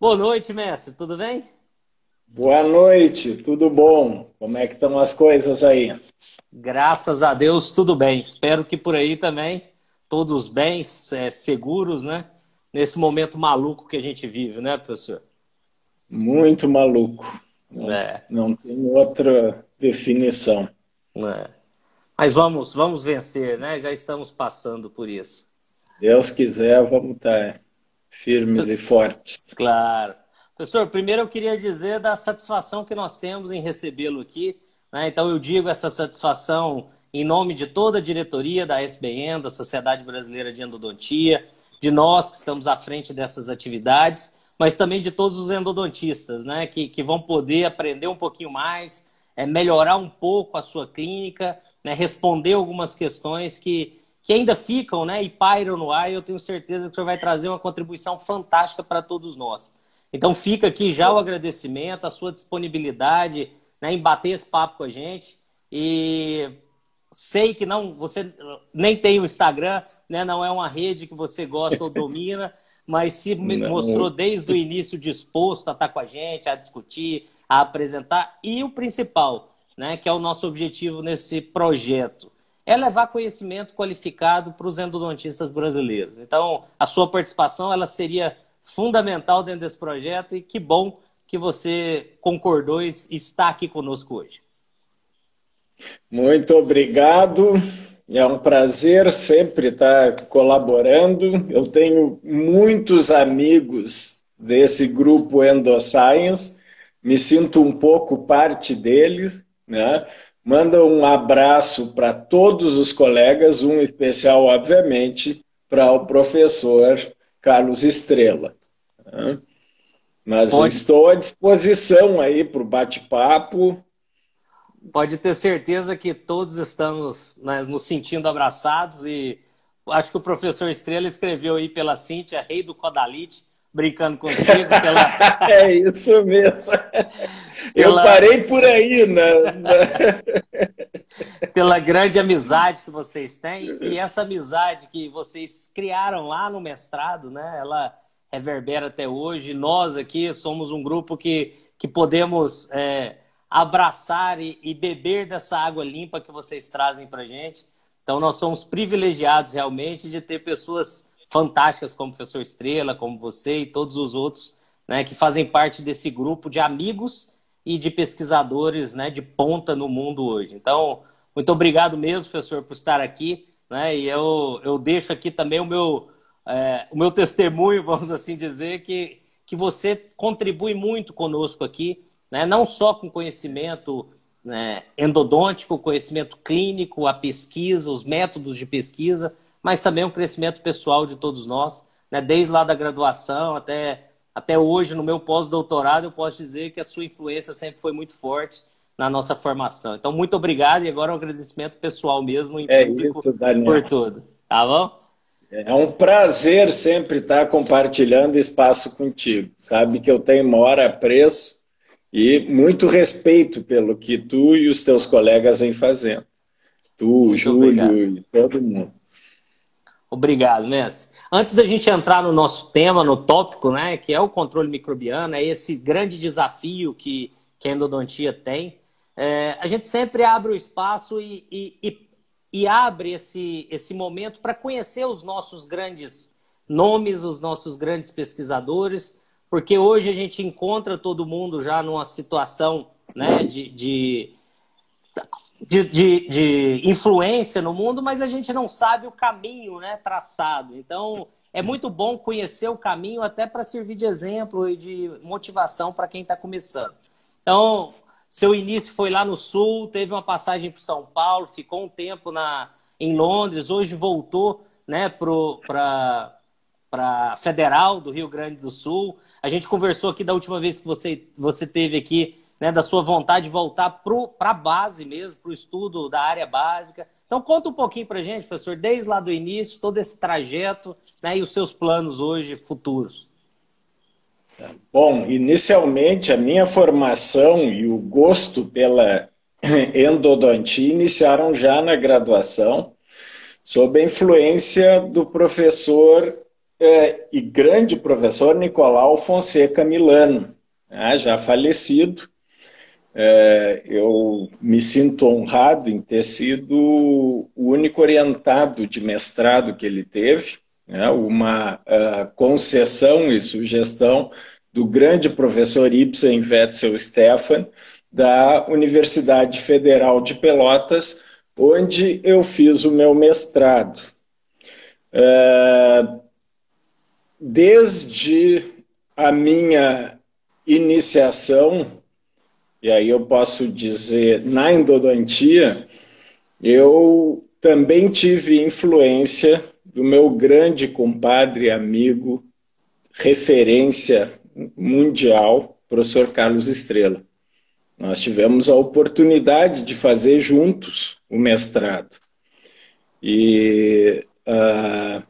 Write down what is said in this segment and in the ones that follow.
Boa noite, mestre. Tudo bem? Boa noite, tudo bom? Como é que estão as coisas aí? Graças a Deus, tudo bem. Espero que por aí também todos bem, é, seguros, né? Nesse momento maluco que a gente vive, né, professor? Muito maluco. É. Não tem outra definição. É. Mas vamos, vamos vencer, né? Já estamos passando por isso. Deus quiser, vamos estar firmes e fortes. Claro. Professor, primeiro eu queria dizer da satisfação que nós temos em recebê-lo aqui. Né? Então eu digo essa satisfação em nome de toda a diretoria da SBN, da Sociedade Brasileira de Endodontia, de nós que estamos à frente dessas atividades, mas também de todos os endodontistas, né? que, que vão poder aprender um pouquinho mais, é, melhorar um pouco a sua clínica, né? responder algumas questões que, que ainda ficam né? e pairam no ar, e eu tenho certeza que o senhor vai trazer uma contribuição fantástica para todos nós. Então fica aqui já o agradecimento, a sua disponibilidade né, em bater esse papo com a gente. E sei que não, você nem tem o Instagram, né, não é uma rede que você gosta ou domina, mas se não. mostrou desde o início disposto a estar com a gente, a discutir, a apresentar. E o principal, né, que é o nosso objetivo nesse projeto, é levar conhecimento qualificado para os endodontistas brasileiros. Então, a sua participação ela seria fundamental dentro desse projeto e que bom que você concordou e está aqui conosco hoje. Muito obrigado. É um prazer sempre estar colaborando. Eu tenho muitos amigos desse grupo Endoscience, me sinto um pouco parte deles. Né? Manda um abraço para todos os colegas, um especial, obviamente, para o professor Carlos Estrela. Mas Pode... estou à disposição aí para o bate-papo. Pode ter certeza que todos estamos né, nos sentindo abraçados e acho que o professor Estrela escreveu aí pela Cíntia, rei do Codalite, brincando contigo. Pela... é isso mesmo. Eu parei por aí, né? pela grande amizade que vocês têm e essa amizade que vocês criaram lá no mestrado, né? Ela reverbera até hoje. Nós aqui somos um grupo que, que podemos é, abraçar e, e, beber dessa água limpa que vocês trazem para gente. Então, nós somos privilegiados realmente de ter pessoas fantásticas como o professor Estrela, como você e todos os outros, né, que fazem parte desse grupo de amigos e de pesquisadores né, de ponta no mundo hoje. Então, muito obrigado mesmo, professor, por estar aqui. Né, e eu, eu deixo aqui também o meu é, o meu testemunho, vamos assim dizer, que, que você contribui muito conosco aqui, né? não só com conhecimento né, endodôntico, conhecimento clínico, a pesquisa, os métodos de pesquisa, mas também o crescimento pessoal de todos nós, né? desde lá da graduação até, até hoje, no meu pós-doutorado, eu posso dizer que a sua influência sempre foi muito forte na nossa formação. Então, muito obrigado e agora um agradecimento pessoal mesmo é isso, por tudo. Tá bom? É um prazer sempre estar compartilhando espaço contigo. Sabe que eu tenho maior apreço e muito respeito pelo que tu e os teus colegas vêm fazendo. Tu, muito Júlio obrigado. e todo mundo. Obrigado, mestre. Antes da gente entrar no nosso tema, no tópico, né, que é o controle microbiano, é esse grande desafio que, que a endodontia tem, é, a gente sempre abre o espaço e, e, e e abre esse, esse momento para conhecer os nossos grandes nomes, os nossos grandes pesquisadores, porque hoje a gente encontra todo mundo já numa situação né, de, de, de, de, de influência no mundo, mas a gente não sabe o caminho né, traçado. Então, é muito bom conhecer o caminho até para servir de exemplo e de motivação para quem está começando. Então, seu início foi lá no Sul, teve uma passagem para São Paulo, ficou um tempo na, em Londres, hoje voltou né, para a Federal do Rio Grande do Sul. A gente conversou aqui da última vez que você, você teve aqui, né, da sua vontade de voltar para a base mesmo, para o estudo da área básica. Então conta um pouquinho para a gente, professor, desde lá do início, todo esse trajeto né, e os seus planos hoje futuros. Bom, inicialmente a minha formação e o gosto pela endodontia iniciaram já na graduação, sob a influência do professor é, e grande professor Nicolau Fonseca Milano, né, já falecido. É, eu me sinto honrado em ter sido o único orientado de mestrado que ele teve, né, uma uh, concessão e sugestão do grande professor Ibsen Wetzel Stefan, da Universidade Federal de Pelotas, onde eu fiz o meu mestrado. Uh, desde a minha iniciação, e aí eu posso dizer na endodontia, eu também tive influência do meu grande compadre, amigo, referência mundial, professor Carlos Estrela. Nós tivemos a oportunidade de fazer juntos o mestrado. E uh,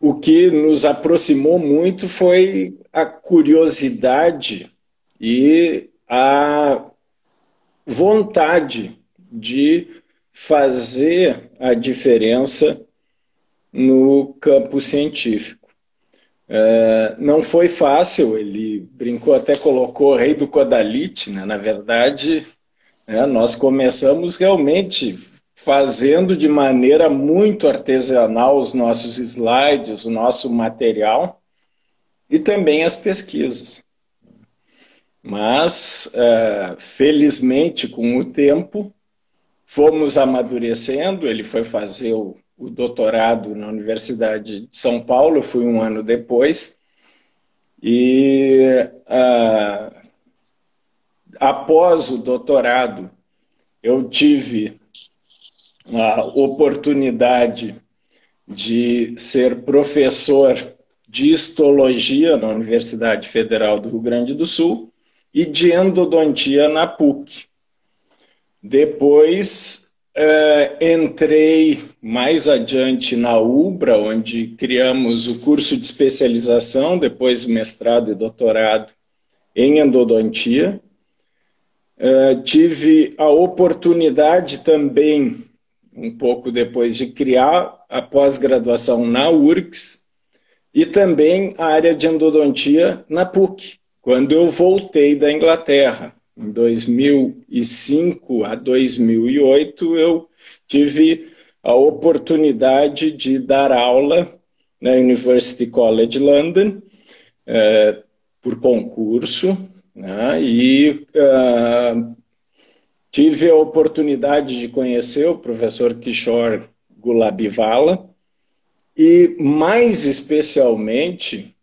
o que nos aproximou muito foi a curiosidade e a vontade de fazer a diferença no campo científico. É, não foi fácil, ele brincou, até colocou rei do Codalite, né? na verdade, né, nós começamos realmente fazendo de maneira muito artesanal os nossos slides, o nosso material e também as pesquisas. Mas, é, felizmente, com o tempo, fomos amadurecendo. Ele foi fazer o, o doutorado na Universidade de São Paulo, fui um ano depois. E uh, após o doutorado, eu tive a oportunidade de ser professor de histologia na Universidade Federal do Rio Grande do Sul e de endodontia na PUC. Depois eh, entrei mais adiante na UBRA, onde criamos o curso de especialização, depois mestrado e doutorado em endodontia. Eh, tive a oportunidade também um pouco depois de criar a pós-graduação na URGS e também a área de endodontia na PUC, quando eu voltei da Inglaterra. Em 2005 a 2008, eu tive a oportunidade de dar aula na University College London, eh, por concurso, né, e uh, Tive a oportunidade de conhecer o professor Kishore Gulabivala e, mais especialmente,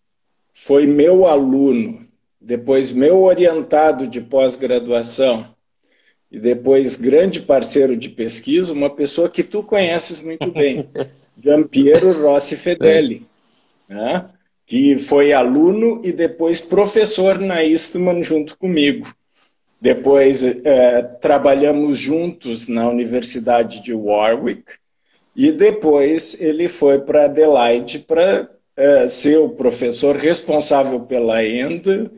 foi meu aluno, depois meu orientado de pós-graduação e depois grande parceiro de pesquisa, uma pessoa que tu conheces muito bem, Giampiero Rossi Fedeli, né? que foi aluno e depois professor na Eastman junto comigo. Depois é, trabalhamos juntos na Universidade de Warwick e depois ele foi para Adelaide para é, ser o professor responsável pela ENDA,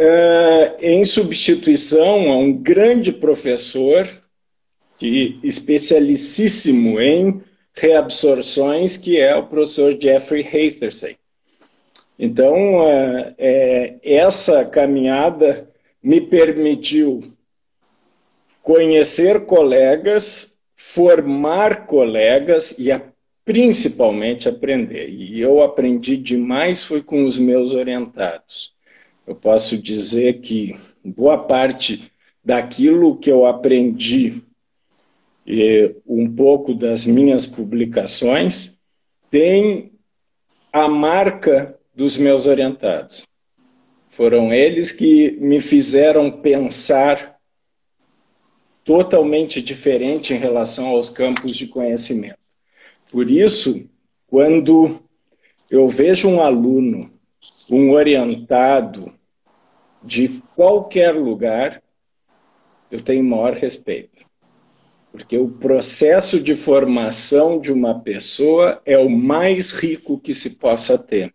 é, em substituição a um grande professor que, especialicíssimo em reabsorções, que é o professor Jeffrey Hathersey. Então, é, é, essa caminhada me permitiu conhecer colegas, formar colegas e a, principalmente aprender. E eu aprendi demais foi com os meus orientados. Eu posso dizer que boa parte daquilo que eu aprendi e um pouco das minhas publicações tem a marca dos meus orientados. Foram eles que me fizeram pensar totalmente diferente em relação aos campos de conhecimento. Por isso, quando eu vejo um aluno, um orientado de qualquer lugar, eu tenho maior respeito. Porque o processo de formação de uma pessoa é o mais rico que se possa ter.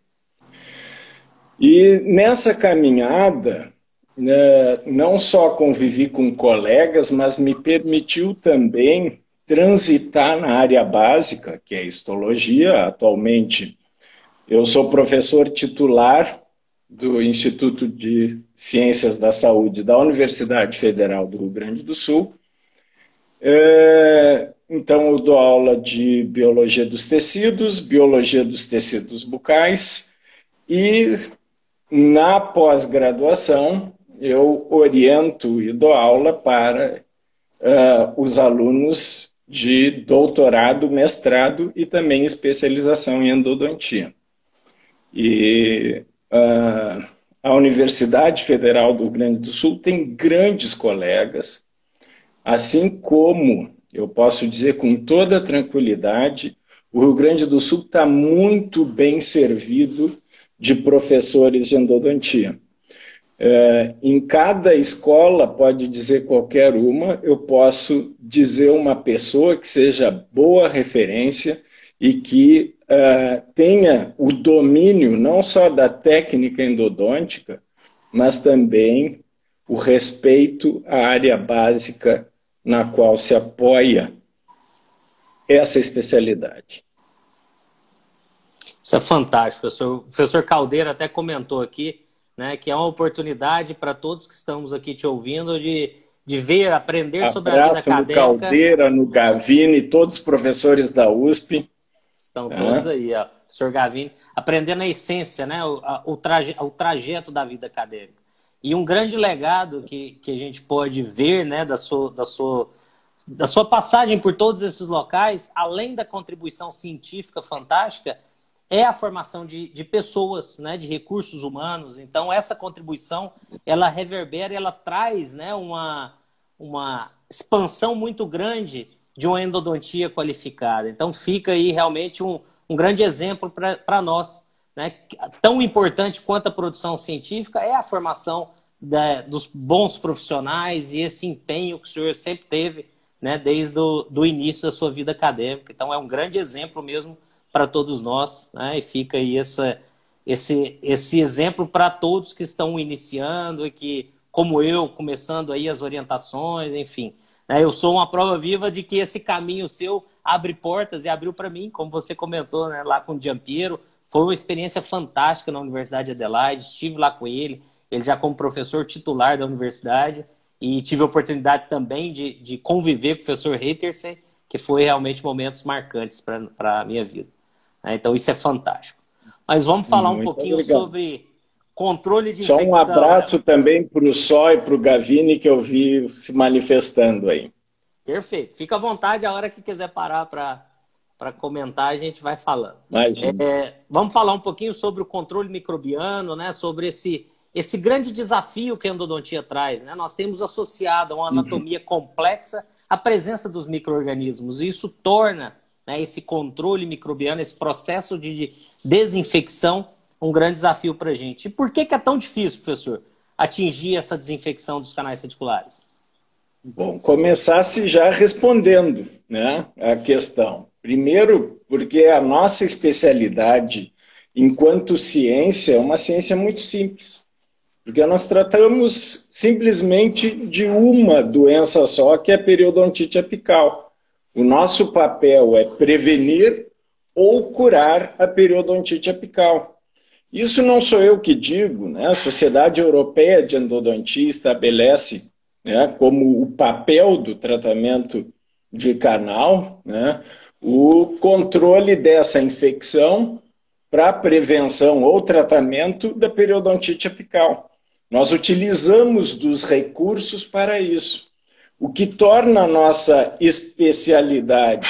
E nessa caminhada, né, não só convivi com colegas, mas me permitiu também transitar na área básica, que é histologia. Atualmente, eu sou professor titular do Instituto de Ciências da Saúde da Universidade Federal do Rio Grande do Sul. É, então, eu dou aula de biologia dos tecidos, biologia dos tecidos bucais e na pós-graduação eu oriento e dou aula para uh, os alunos de doutorado, mestrado e também especialização em endodontia. E uh, a Universidade Federal do Rio Grande do Sul tem grandes colegas, assim como eu posso dizer com toda tranquilidade, o Rio Grande do Sul está muito bem servido de professores de endodontia. É, em cada escola, pode dizer qualquer uma, eu posso dizer uma pessoa que seja boa referência e que uh, tenha o domínio não só da técnica endodôntica, mas também o respeito à área básica na qual se apoia essa especialidade. Isso é fantástico, professor. O professor Caldeira até comentou aqui né, que é uma oportunidade para todos que estamos aqui te ouvindo de, de ver, aprender Abraço sobre a vida acadêmica. No Caldeira, no Gavini, todos os professores da USP. Estão todos aí, ó. Professor Gavini, aprendendo a essência, né, o, o, traje, o trajeto da vida acadêmica. E um grande legado que, que a gente pode ver né, da, sua, da, sua, da sua passagem por todos esses locais, além da contribuição científica fantástica, é a formação de, de pessoas, né, de recursos humanos. Então, essa contribuição, ela reverbera, ela traz né, uma, uma expansão muito grande de uma endodontia qualificada. Então, fica aí realmente um, um grande exemplo para nós. Né? Tão importante quanto a produção científica é a formação da, dos bons profissionais e esse empenho que o senhor sempre teve né, desde o início da sua vida acadêmica. Então, é um grande exemplo mesmo para todos nós, né? E fica aí essa, esse, esse exemplo para todos que estão iniciando e que, como eu, começando aí as orientações, enfim. Né? Eu sou uma prova viva de que esse caminho seu abre portas e abriu para mim, como você comentou, né? Lá com o Giampiero. Foi uma experiência fantástica na Universidade de Adelaide, estive lá com ele, ele já como professor titular da universidade, e tive a oportunidade também de, de conviver com o professor Reitersen, que foi realmente momentos marcantes para a minha vida. Né? Então isso é fantástico. Mas vamos falar Muito um pouquinho sobre controle de Só infecção. um abraço né? também para o Só e para o Gavini, que eu vi se manifestando aí. Perfeito. Fica à vontade a hora que quiser parar para comentar, a gente vai falando. É, vamos falar um pouquinho sobre o controle microbiano, né? sobre esse, esse grande desafio que a endodontia traz. Né? Nós temos associado a uma anatomia uhum. complexa a presença dos micro-organismos. E isso torna né, esse controle microbiano, esse processo de desinfecção, um grande desafio para a gente. E por que, que é tão difícil, professor, atingir essa desinfecção dos canais radiculares? Bom, começasse já respondendo né, a questão. Primeiro, porque a nossa especialidade enquanto ciência é uma ciência muito simples. Porque nós tratamos simplesmente de uma doença só, que é a periodontite apical. O nosso papel é prevenir ou curar a periodontite apical. Isso não sou eu que digo, né? a Sociedade Europeia de Endodontia estabelece né, como o papel do tratamento de canal né, o controle dessa infecção para prevenção ou tratamento da periodontite apical. Nós utilizamos dos recursos para isso. O que torna a nossa especialidade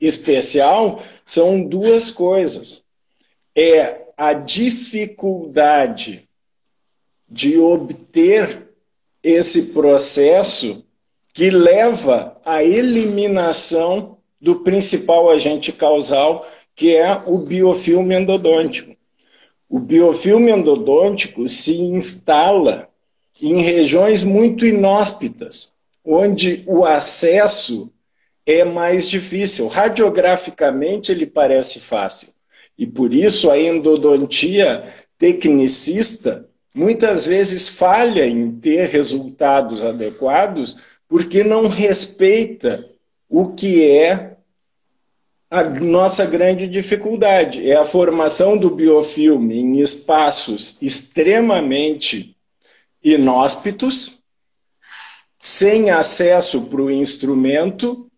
especial são duas coisas. É a dificuldade de obter esse processo que leva à eliminação do principal agente causal, que é o biofilme endodôntico. O biofilme endodôntico se instala em regiões muito inóspitas, onde o acesso é mais difícil. Radiograficamente, ele parece fácil. E por isso a endodontia tecnicista muitas vezes falha em ter resultados adequados porque não respeita o que é a nossa grande dificuldade. É a formação do biofilme em espaços extremamente inóspitos, sem acesso para o instrumento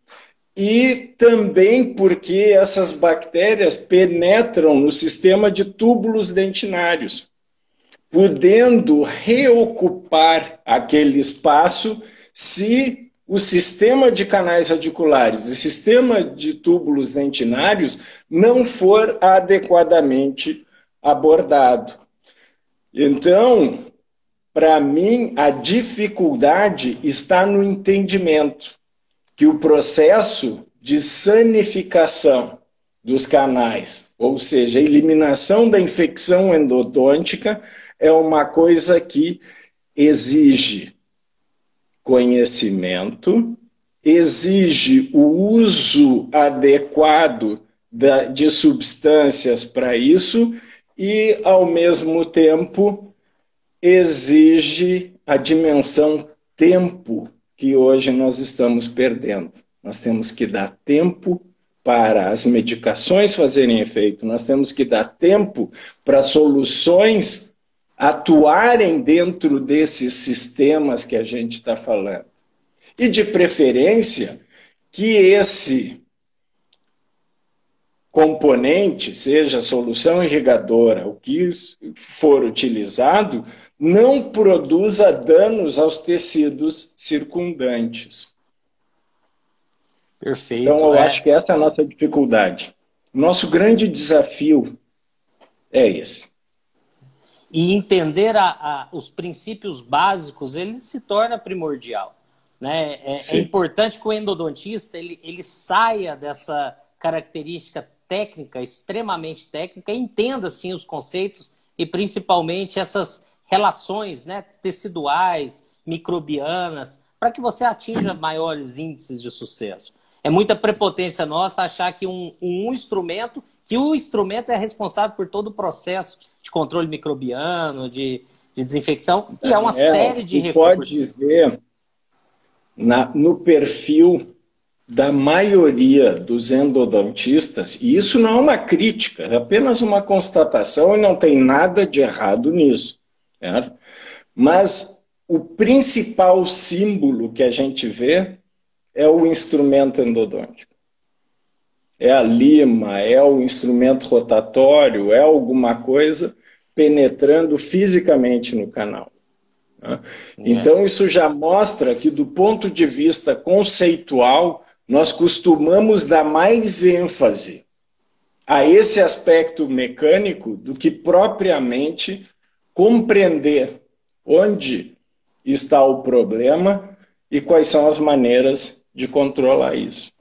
e também porque essas bactérias penetram no sistema de túbulos dentinários, podendo reocupar aquele espaço se o sistema de canais radiculares e sistema de túbulos dentinários não for adequadamente abordado. Então, para mim, a dificuldade está no entendimento que o processo de sanificação dos canais, ou seja, a eliminação da infecção endodôntica, é uma coisa que exige conhecimento, exige o uso adequado de substâncias para isso e, ao mesmo tempo, exige a dimensão tempo que hoje nós estamos perdendo. Nós temos que dar tempo para as medicações fazerem efeito, nós temos que dar tempo para soluções atuarem dentro desses sistemas que a gente está falando. E, de preferência, que esse componente, seja solução irrigadora, o que for utilizado, não produza danos aos tecidos circundantes. Perfeito. Então, eu é. acho que essa é a nossa dificuldade. Nosso grande desafio é esse. E entender a, a, os princípios básicos, ele se torna primordial. Né? É, é importante que o endodontista ele, ele saia dessa característica técnica, extremamente técnica, entenda sim os conceitos e principalmente essas relações né, teciduais, microbianas, para que você atinja maiores índices de sucesso. É muita prepotência nossa achar que um, um instrumento, que o instrumento é responsável por todo o processo de controle microbiano, de, de desinfecção, e é uma é, série de recursos. pode ver na, no perfil da maioria dos endodontistas, e isso não é uma crítica, é apenas uma constatação e não tem nada de errado nisso. Certo? Mas o principal símbolo que a gente vê é o instrumento endodôntico. É a lima, é o instrumento rotatório, é alguma coisa penetrando fisicamente no canal. Né? Então, isso já mostra que, do ponto de vista conceitual, nós costumamos dar mais ênfase a esse aspecto mecânico do que propriamente compreender onde está o problema e quais são as maneiras de controlar isso.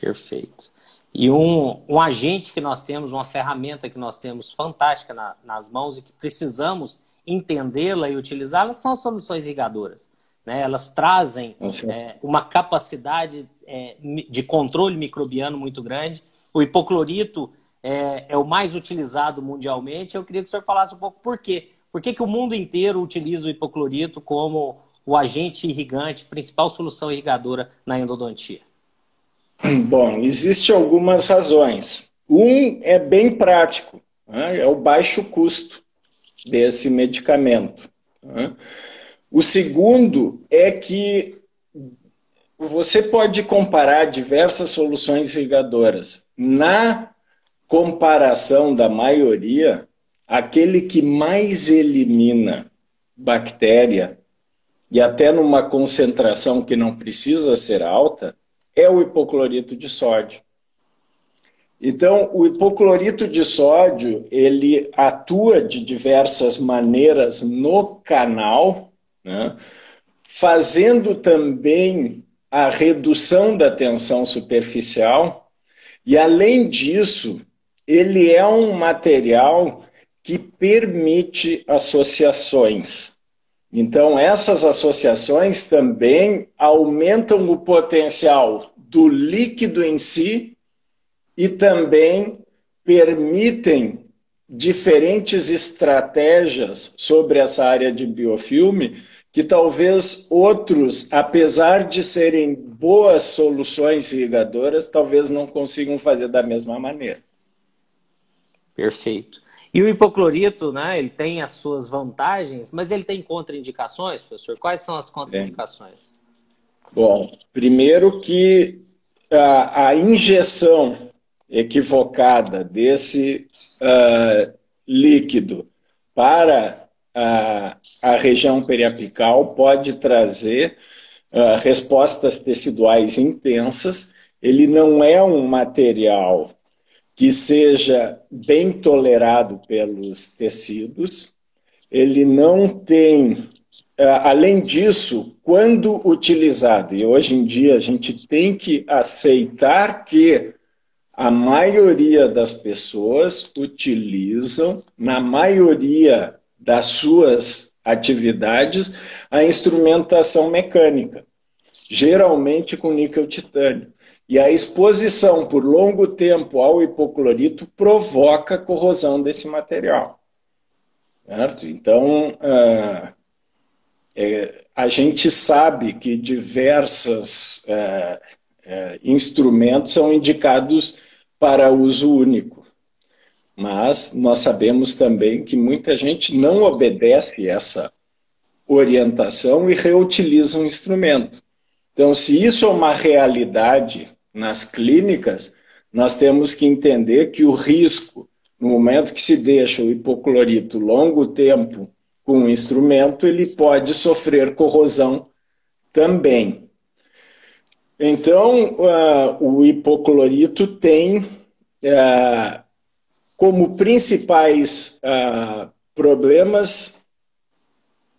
Perfeito. E um, um agente que nós temos, uma ferramenta que nós temos fantástica na, nas mãos e que precisamos entendê-la e utilizá-la são as soluções irrigadoras. Né? Elas trazem é, uma capacidade é, de controle microbiano muito grande. O hipoclorito é, é, o mais utilizado mundialmente. Eu queria que o senhor falasse um pouco por quê. Por que, que o mundo inteiro utiliza o hipoclorito como o agente irrigante, principal solução irrigadora na endodontia? Bom, existem algumas razões. Um é bem prático, né? é o baixo custo desse medicamento. Né? O segundo é que você pode comparar diversas soluções irrigadoras. Na comparação da maioria, aquele que mais elimina bactéria, e até numa concentração que não precisa ser alta, é o hipoclorito de sódio. Então, o hipoclorito de sódio, ele atua de diversas maneiras no canal, né? fazendo também a redução da tensão superficial, e além disso, ele é um material que permite associações. Então, essas associações também aumentam o potencial do líquido em si e também permitem diferentes estratégias sobre essa área de biofilme que talvez outros, apesar de serem boas soluções irrigadoras, talvez não consigam fazer da mesma maneira. Perfeito. E o hipoclorito, né, ele tem as suas vantagens, mas ele tem contraindicações, professor? Quais são as contraindicações? Bom, primeiro que a, a injeção equivocada desse uh, líquido para a, a região periapical pode trazer uh, respostas teciduais intensas. Ele não é um material que seja bem tolerado pelos tecidos. Ele não tem, uh, além disso, quando utilizado, e hoje em dia a gente tem que aceitar que a maioria das pessoas utilizam, na maioria das suas atividades, a instrumentação mecânica, geralmente com níquel titânio. E a exposição por longo tempo ao hipoclorito provoca corrosão desse material. Certo? Então, uh, é, a gente sabe que diversos uh, uh, instrumentos são indicados para uso único. Mas nós sabemos também que muita gente não obedece essa orientação e reutiliza um instrumento. Então, se isso é uma realidade nas clínicas, nós temos que entender que o risco, no momento que se deixa o hipoclorito longo tempo com o instrumento, ele pode sofrer corrosão também. Então, uh, o hipoclorito tem uh, como principais uh, problemas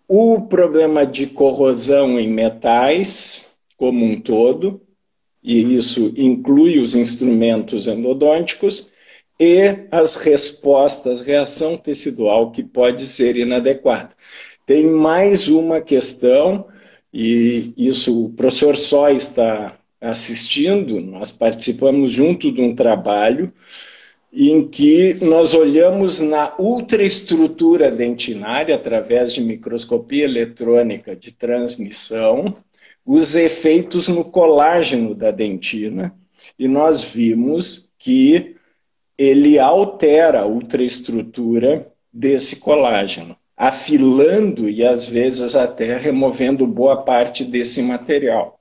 o problema de corrosão em metais como um todo, e isso inclui os instrumentos endodônticos, e as respostas, reação tecidual que pode ser inadequada. Tem mais uma questão e isso o professor só está assistindo, nós participamos junto de um trabalho em que nós olhamos na ultraestrutura dentinária, através de microscopia eletrônica de transmissão, os efeitos no colágeno da dentina, e nós vimos que ele altera a ultraestrutura desse colágeno afilando e às vezes até removendo boa parte desse material.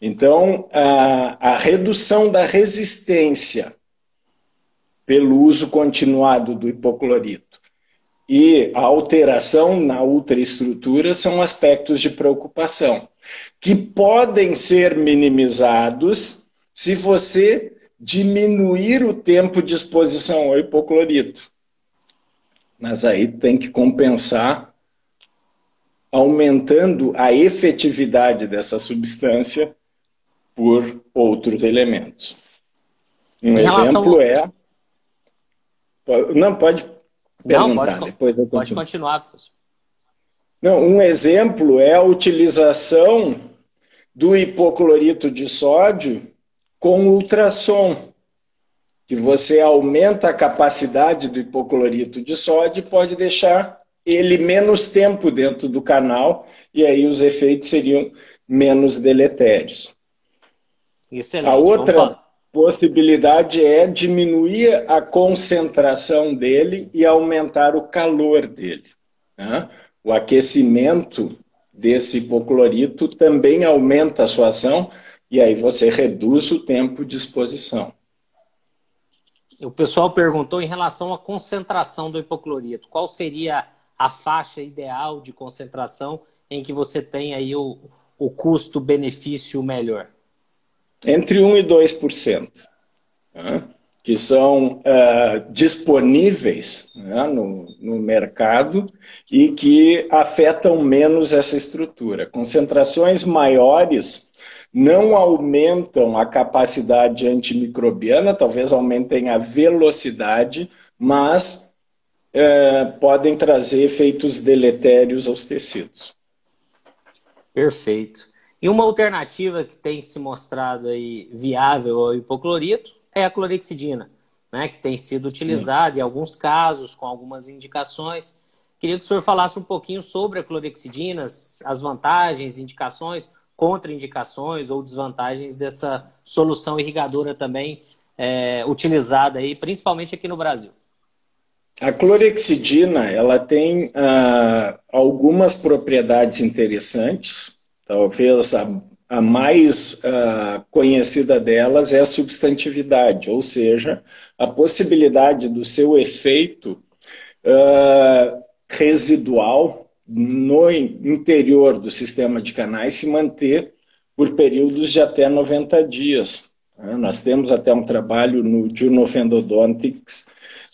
Então, a, a redução da resistência pelo uso continuado do hipoclorito e a alteração na ultraestrutura são aspectos de preocupação, que podem ser minimizados se você diminuir o tempo de exposição ao hipoclorito mas aí tem que compensar aumentando a efetividade dessa substância por outros elementos. Um exemplo é. Não, pode perguntar, Não, pode, depois eu Pode continuar, professor. Não, um exemplo é a utilização do hipoclorito de sódio com ultrassom que você aumenta a capacidade do hipoclorito de sódio e pode deixar ele menos tempo dentro do canal e aí os efeitos seriam menos deletérios. Excelente. A outra possibilidade é diminuir a concentração dele e aumentar o calor dele. Né? O aquecimento desse hipoclorito também aumenta a sua ação e aí você reduz o tempo de exposição. O pessoal perguntou em relação à concentração do hipoclorito. Qual seria a faixa ideal de concentração em que você tem aí o, o custo-benefício melhor? Entre 1% e 2%, né? que são uh, disponíveis né, no, no mercado e que afetam menos essa estrutura. Concentrações maiores não aumentam a capacidade antimicrobiana, talvez aumentem a velocidade, mas é, podem trazer efeitos deletérios aos tecidos. Perfeito. E uma alternativa que tem se mostrado aí viável ao hipoclorito é a clorexidina. né, que tem sido utilizado Sim. em alguns casos, com algumas indicações. Queria que o senhor falasse um pouquinho sobre a clorexidina, as vantagens, indicações, contraindicações ou desvantagens dessa solução irrigadora também é, utilizada aí, principalmente aqui no Brasil. A clorexidina ela tem uh, algumas propriedades interessantes. Talvez a, a mais uh, conhecida delas é a substantividade, ou seja, a possibilidade do seu efeito uh, residual no interior do sistema de canais se manter por períodos de até 90 dias. Né? Nós temos até um trabalho no Journal of Endodontics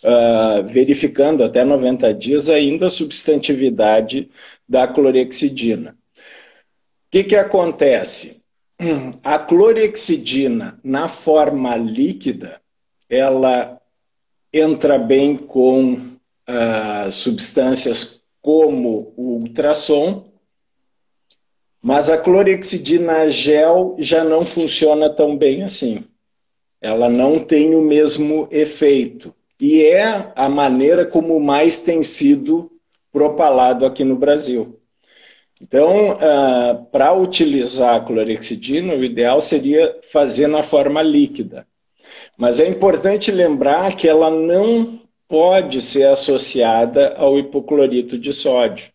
uh, verificando até 90 dias ainda a substantividade da clorexidina. O que, que acontece? A clorexidina, na forma líquida, ela entra bem com uh, substâncias como o ultrassom, mas a clorexidina gel já não funciona tão bem assim. Ela não tem o mesmo efeito. E é a maneira como mais tem sido propalado aqui no Brasil. Então, uh, para utilizar a clorexidina, o ideal seria fazer na forma líquida. Mas é importante lembrar que ela não pode ser associada ao hipoclorito de sódio,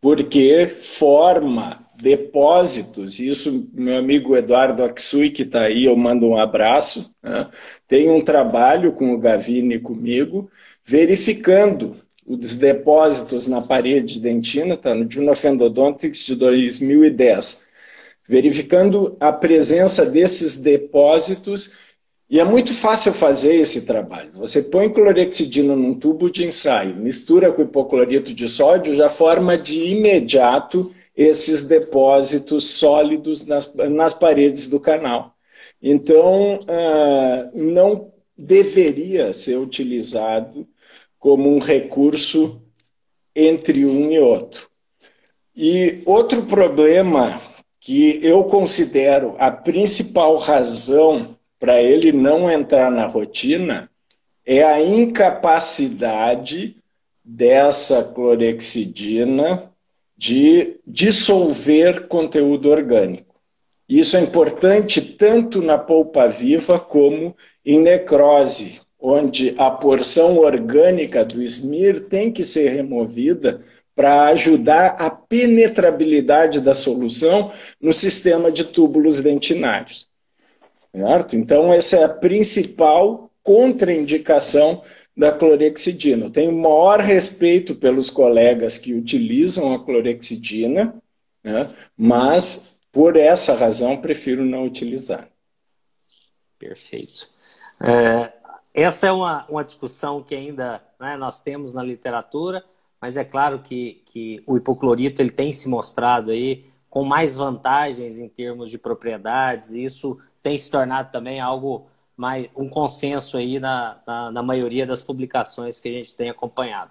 porque forma depósitos, isso meu amigo Eduardo Aksui, que está aí, eu mando um abraço, né? tem um trabalho com o Gavini e comigo, verificando os depósitos na parede dentina, está no Journal of Endodontics de 2010, verificando a presença desses depósitos e é muito fácil fazer esse trabalho. Você põe clorexidina num tubo de ensaio, mistura com hipoclorito de sódio, já forma de imediato esses depósitos sólidos nas, nas paredes do canal. Então, uh, não deveria ser utilizado como um recurso entre um e outro. E outro problema que eu considero a principal razão para ele não entrar na rotina é a incapacidade dessa clorexidina de dissolver conteúdo orgânico. Isso é importante tanto na polpa viva como em necrose, onde a porção orgânica do SMIR tem que ser removida para ajudar a penetrabilidade da solução no sistema de túbulos dentinários. Certo? Então, essa é a principal contraindicação da clorexidina. Eu tenho maior respeito pelos colegas que utilizam a clorexidina, né? mas por essa razão prefiro não utilizar. Perfeito. É, essa é uma, uma discussão que ainda né, nós temos na literatura, mas é claro que, que o hipoclorito ele tem se mostrado aí com mais vantagens em termos de propriedades, e isso tem se tornado também algo mais um consenso aí na, na, na, maioria das publicações que a gente tem acompanhado.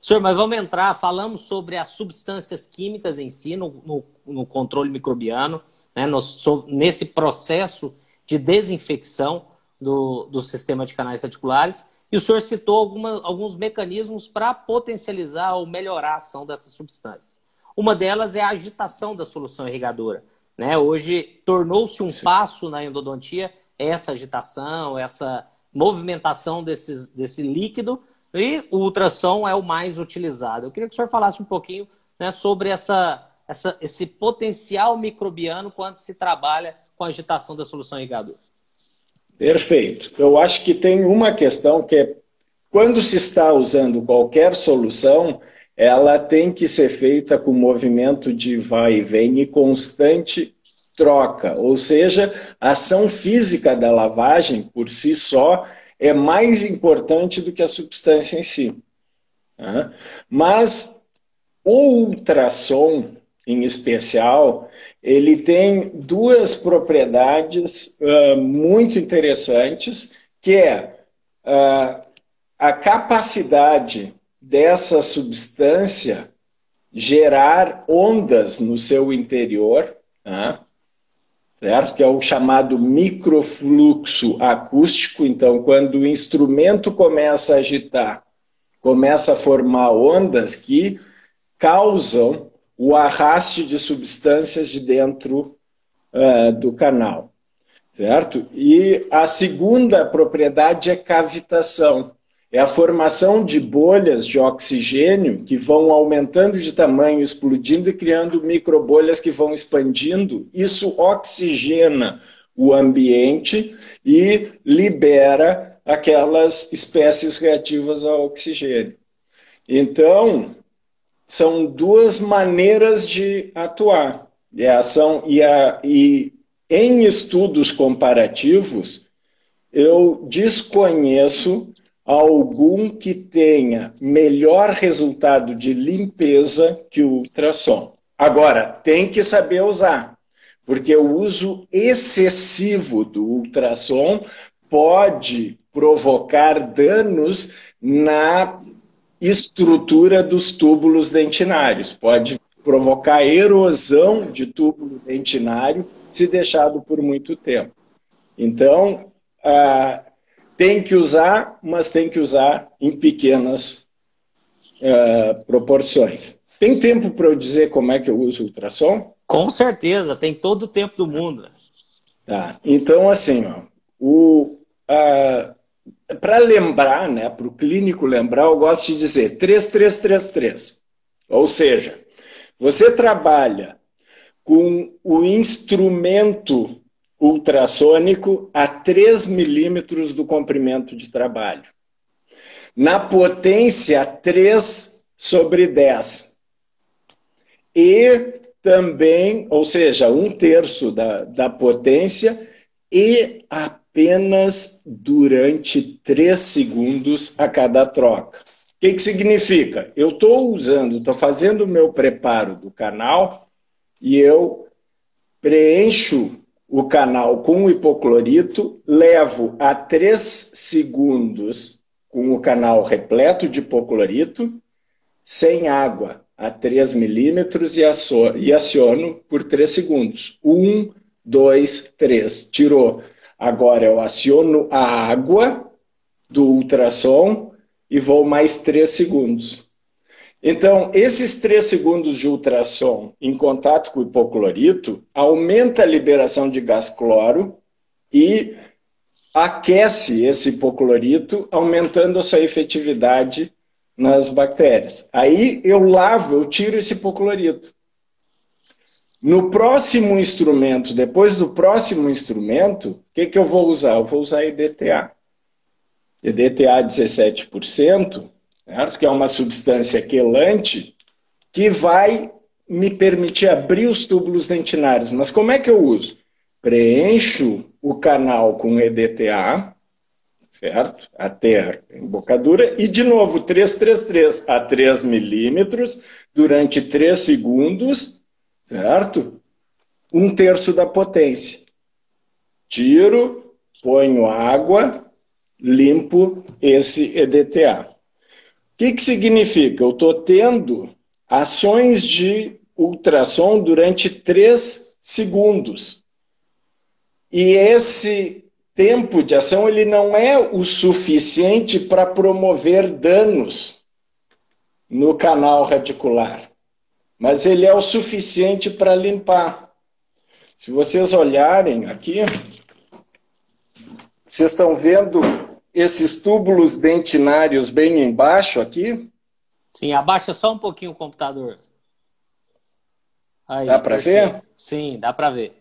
Senhor, mas vamos entrar, falamos sobre as substâncias químicas em si, no, no, no controle microbiano, né, no, so, nesse processo de desinfecção do, do sistema de canais articulares. E o senhor citou alguma, alguns mecanismos para potencializar ou melhorar a ação dessas substâncias. Uma delas é a agitação da solução irrigadora. Né? Hoje tornou-se um Sim. passo na endodontia essa agitação, essa movimentação desses, desse líquido e o ultrassom é o mais utilizado. Eu queria que o senhor falasse um pouquinho né, sobre essa, essa, esse potencial microbiano quando se trabalha com a agitação da solução irrigadora. Perfeito. Eu acho que tem uma questão que é quando se está usando qualquer solução, ela tem que ser feita com movimento de vai e vem e constante troca, ou seja, a ação física da lavagem por si só é mais importante do que a substância em si. Mas o ultrassom, em especial, ele tem duas propriedades muito interessantes, que é a capacidade dessa substância gerar ondas no seu interior, né? certo? Que é o chamado microfluxo acústico. Então, quando o instrumento começa a agitar, começa a formar ondas que causam o arraste de substâncias de dentro uh, do canal, certo? E a segunda propriedade é cavitação. É a formação de bolhas de oxigênio que vão aumentando de tamanho, explodindo e criando microbolhas que vão expandindo. Isso oxigena o ambiente e libera aquelas espécies reativas ao oxigênio. Então, são duas maneiras de atuar. E, a ação, e, a, e em estudos comparativos, eu desconheço algum que tenha melhor resultado de limpeza que o ultrassom. Agora, tem que saber usar, porque o uso excessivo do ultrassom pode provocar danos na estrutura dos túbulos dentinários, pode provocar erosão de túbulo dentinário se deixado por muito tempo. Então, ah, tem que usar, mas tem que usar em pequenas uh, proporções. Tem tempo para eu dizer como é que eu uso o ultrassom? Com certeza, tem todo o tempo do mundo. Tá. Então, assim, ó, o, uh, para lembrar, né, para o clínico lembrar, eu gosto de dizer 3333. Ou seja, você trabalha com o instrumento ultrassônico a 3 milímetros do comprimento de trabalho. Na potência 3 sobre 10. E também, ou seja, um terço da, da potência e apenas durante 3 segundos a cada troca. O que, que significa? Eu estou usando, estou fazendo o meu preparo do canal e eu preencho o canal com hipoclorito, levo a 3 segundos com o canal repleto de hipoclorito, sem água, a 3 milímetros e aciono por 3 segundos. 1, 2, 3. Tirou. Agora eu aciono a água do ultrassom e vou mais 3 segundos. Então, esses três segundos de ultrassom em contato com o hipoclorito aumenta a liberação de gás cloro e aquece esse hipoclorito, aumentando a sua efetividade nas bactérias. Aí eu lavo, eu tiro esse hipoclorito. No próximo instrumento, depois do próximo instrumento, o que, que eu vou usar? Eu vou usar EDTA. EDTA 17%, certo? que é uma substância quelante, que vai me permitir abrir os túbulos dentinários. Mas como é que eu uso? Preencho o canal com EDTA, certo? Até a embocadura, e de novo, 333 a 3 milímetros, durante 3 segundos, certo? Um terço da potência. Tiro, ponho água, limpo esse EDTA que, que significa? Eu estou tendo ações de ultrassom durante três segundos. E esse tempo de ação ele não é o suficiente para promover danos no canal radicular, mas ele é o suficiente para limpar. Se vocês olharem aqui, vocês estão vendo esses túbulos dentinários bem embaixo aqui? Sim, abaixa só um pouquinho o computador. Aí, dá para ver? Sim, dá para ver.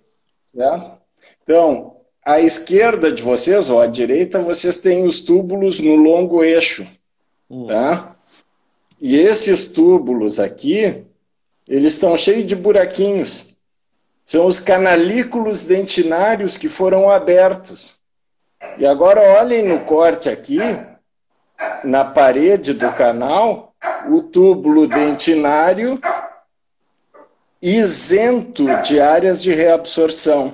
Então, à esquerda de vocês, ou à direita, vocês têm os túbulos no longo eixo. Hum. Tá? E esses túbulos aqui, eles estão cheios de buraquinhos. São os canalículos dentinários que foram abertos. E agora olhem no corte aqui, na parede do canal, o túbulo dentinário isento de áreas de reabsorção.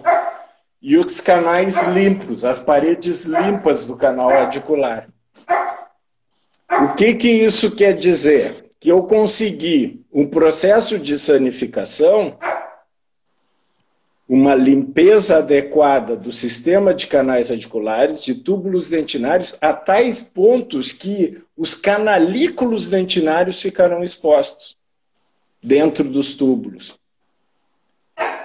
E os canais limpos, as paredes limpas do canal radicular. O que, que isso quer dizer? Que eu consegui um processo de sanificação uma limpeza adequada do sistema de canais radiculares, de túbulos dentinários, a tais pontos que os canalículos dentinários ficarão expostos dentro dos túbulos.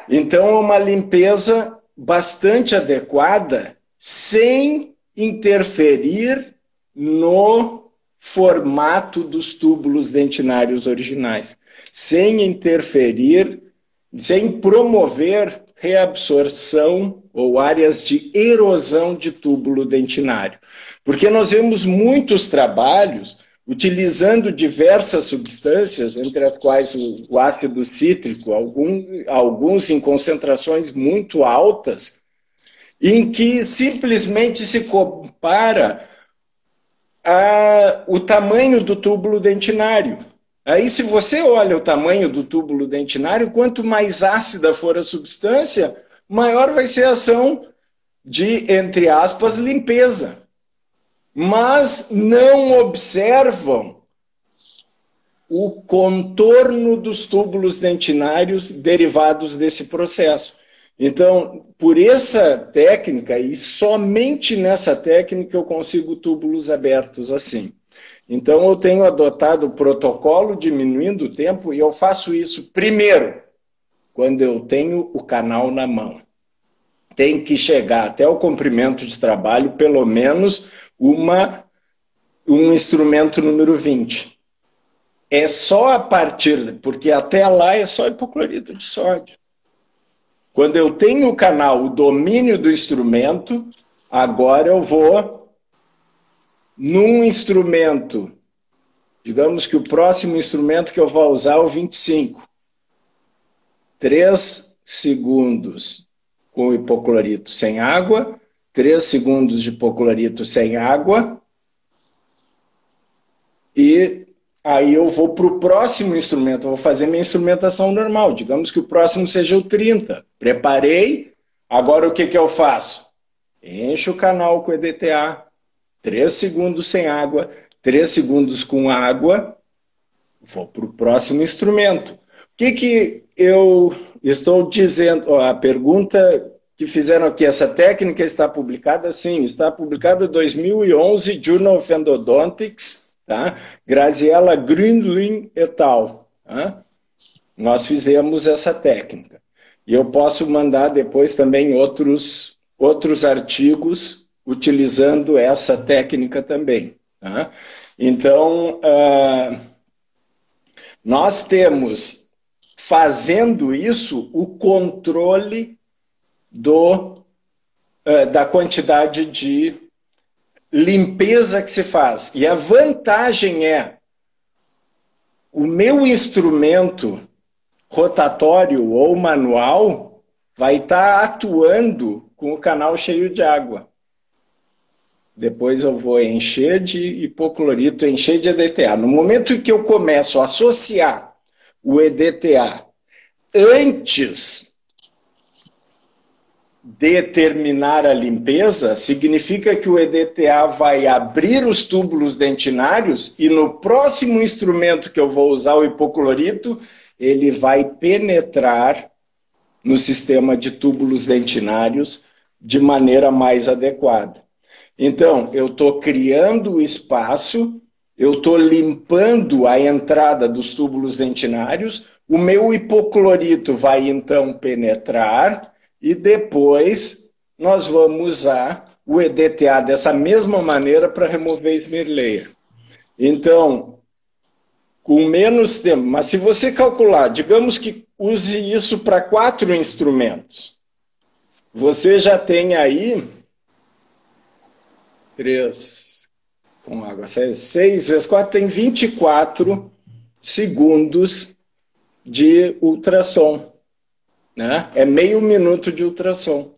Então, é uma limpeza bastante adequada, sem interferir no formato dos túbulos dentinários originais, sem interferir, sem promover reabsorção ou áreas de erosão de túbulo dentinário. Porque nós vemos muitos trabalhos utilizando diversas substâncias, entre as quais o, ácido cítrico, algum, alguns em concentrações muito altas, em que simplesmente se compara a, o tamanho do túbulo dentinário. Aí, se você olha o tamanho do túbulo dentinário, quanto mais ácida for a substância, maior vai ser a ação de, entre aspas, limpeza mas não observam o contorno dos túbulos dentinários derivados desse processo. Então, por essa técnica, e somente nessa técnica, eu consigo túbulos abertos assim. Então, eu tenho adotado o protocolo diminuindo o tempo e eu faço isso primeiro, quando eu tenho o canal na mão. Tem que chegar até o comprimento de trabalho, pelo menos uma, um instrumento número 20. É só a partir, porque até lá é só hipoclorito de sódio. Quando eu tenho o canal, o domínio do instrumento, agora eu vou num instrumento. Digamos que o próximo instrumento que eu vou usar é o 25. 3 segundos com hipoclorito sem água, 3 segundos de hipoclorito sem água. E aí eu vou para o próximo instrumento, eu vou fazer minha instrumentação normal. Digamos que o próximo seja o 30. Preparei, agora o que, que eu faço? Encho o canal com EDTA, 3 segundos sem água, 3 segundos com água, vou para o próximo instrumento. O que, que eu estou dizendo? A pergunta que fizeram aqui. Essa técnica está publicada, sim, está publicada em 2011, Journal of Endodontics, tá? Graziella Grünling et al. Tá? Nós fizemos essa técnica. E eu posso mandar depois também outros, outros artigos utilizando essa técnica também. Tá? Então, uh, nós temos, fazendo isso, o controle do, uh, da quantidade de limpeza que se faz. E a vantagem é o meu instrumento rotatório ou manual vai estar tá atuando com o canal cheio de água. Depois eu vou encher de hipoclorito, encher de EDTA. No momento que eu começo a associar o EDTA antes determinar a limpeza, significa que o EDTA vai abrir os túbulos dentinários e no próximo instrumento que eu vou usar, o hipoclorito, ele vai penetrar no sistema de túbulos dentinários de maneira mais adequada. Então, eu estou criando o espaço, eu estou limpando a entrada dos túbulos dentinários, o meu hipoclorito vai então penetrar e depois nós vamos usar o EDTA dessa mesma maneira para remover layer. Então, com menos tempo, mas se você calcular, digamos que use isso para quatro instrumentos, você já tem aí três com água, seis vezes quatro tem 24 segundos de ultrassom. Né? É meio minuto de ultrassom.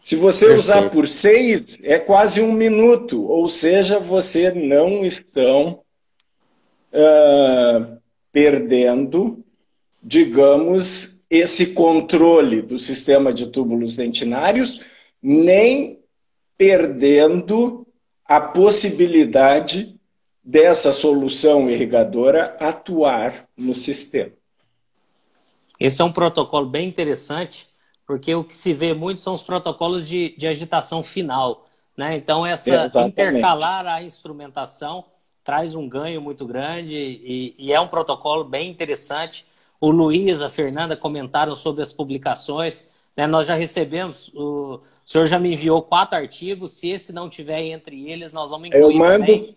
Se você Perfeito. usar por seis, é quase um minuto. Ou seja, você não estão uh, perdendo, digamos, esse controle do sistema de túbulos dentinários, nem perdendo a possibilidade dessa solução irrigadora atuar no sistema. Esse é um protocolo bem interessante, porque o que se vê muito são os protocolos de, de agitação final. Né? Então, essa Exatamente. intercalar a instrumentação traz um ganho muito grande e, e, é um protocolo bem interessante. O Luiz, a Fernanda comentaram sobre as publicações. Né? Nós já recebemos, o, o senhor já me enviou quatro artigos. Se esse não tiver entre eles, nós vamos incluir Eu mando, também.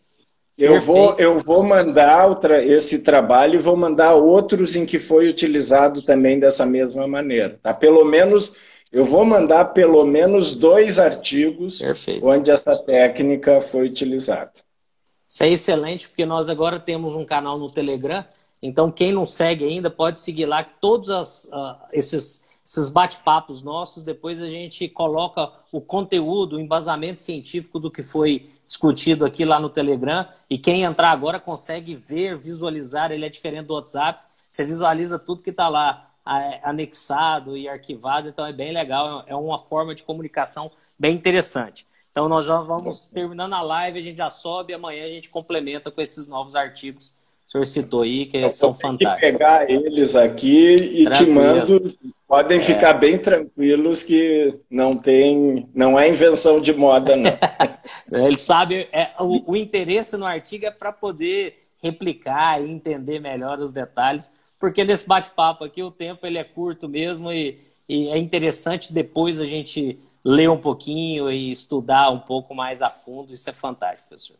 Eu vou, eu vou mandar esse trabalho e vou mandar outros em que foi utilizado também dessa mesma maneira. Tá? Pelo menos, eu vou mandar pelo menos dois artigos Perfeito. onde essa técnica foi utilizada. Isso é excelente, porque nós agora temos um canal no Telegram, então quem não segue ainda pode seguir lá, que todos as, uh, esses esses bate-papos nossos, depois a gente coloca o conteúdo, o embasamento científico do que foi discutido aqui lá no Telegram. E quem entrar agora consegue ver, visualizar, ele é diferente do WhatsApp. Você visualiza tudo que está lá anexado e arquivado, então é bem legal, é uma forma de comunicação bem interessante. Então nós já vamos terminando a live, a gente já sobe, amanhã a gente complementa com esses novos artigos que o senhor citou aí, que então, são fantásticos. pegar eles aqui e Tranquilo. te mando Podem é. ficar bem tranquilos que não tem, não é invenção de moda, não. Ele sabe, é, o, o interesse no artigo é para poder replicar e entender melhor os detalhes, porque nesse bate-papo aqui o tempo ele é curto mesmo e, e é interessante depois a gente ler um pouquinho e estudar um pouco mais a fundo. Isso é fantástico, professor.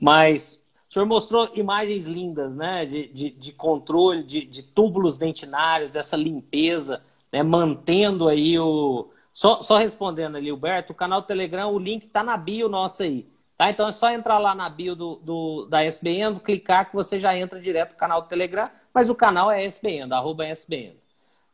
Mas o senhor mostrou imagens lindas, né? De, de, de controle, de, de túbulos dentinários, dessa limpeza né, mantendo aí o. Só, só respondendo ali, Alberto, o canal Telegram, o link está na bio nossa aí. Tá? Então é só entrar lá na bio do, do, da SBN, clicar que você já entra direto no canal do Telegram, mas o canal é SBN, arroba SBN.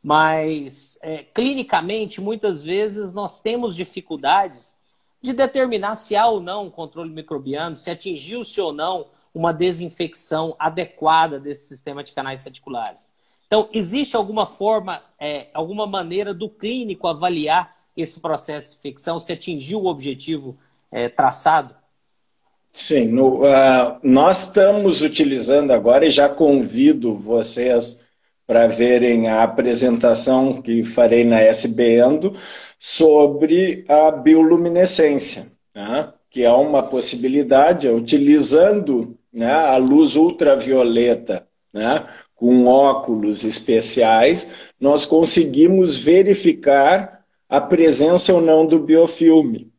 Mas é, clinicamente, muitas vezes nós temos dificuldades de determinar se há ou não um controle microbiano, se atingiu-se ou não uma desinfecção adequada desse sistema de canais reticulares. Então, existe alguma forma, é, alguma maneira do clínico avaliar esse processo de infecção, se atingiu o objetivo é, traçado? Sim, no, uh, nós estamos utilizando agora e já convido vocês para verem a apresentação que farei na SBEndo sobre a bioluminescência, né? que é uma possibilidade, utilizando né, a luz ultravioleta né, com óculos especiais, nós conseguimos verificar a presença ou não do biofilme.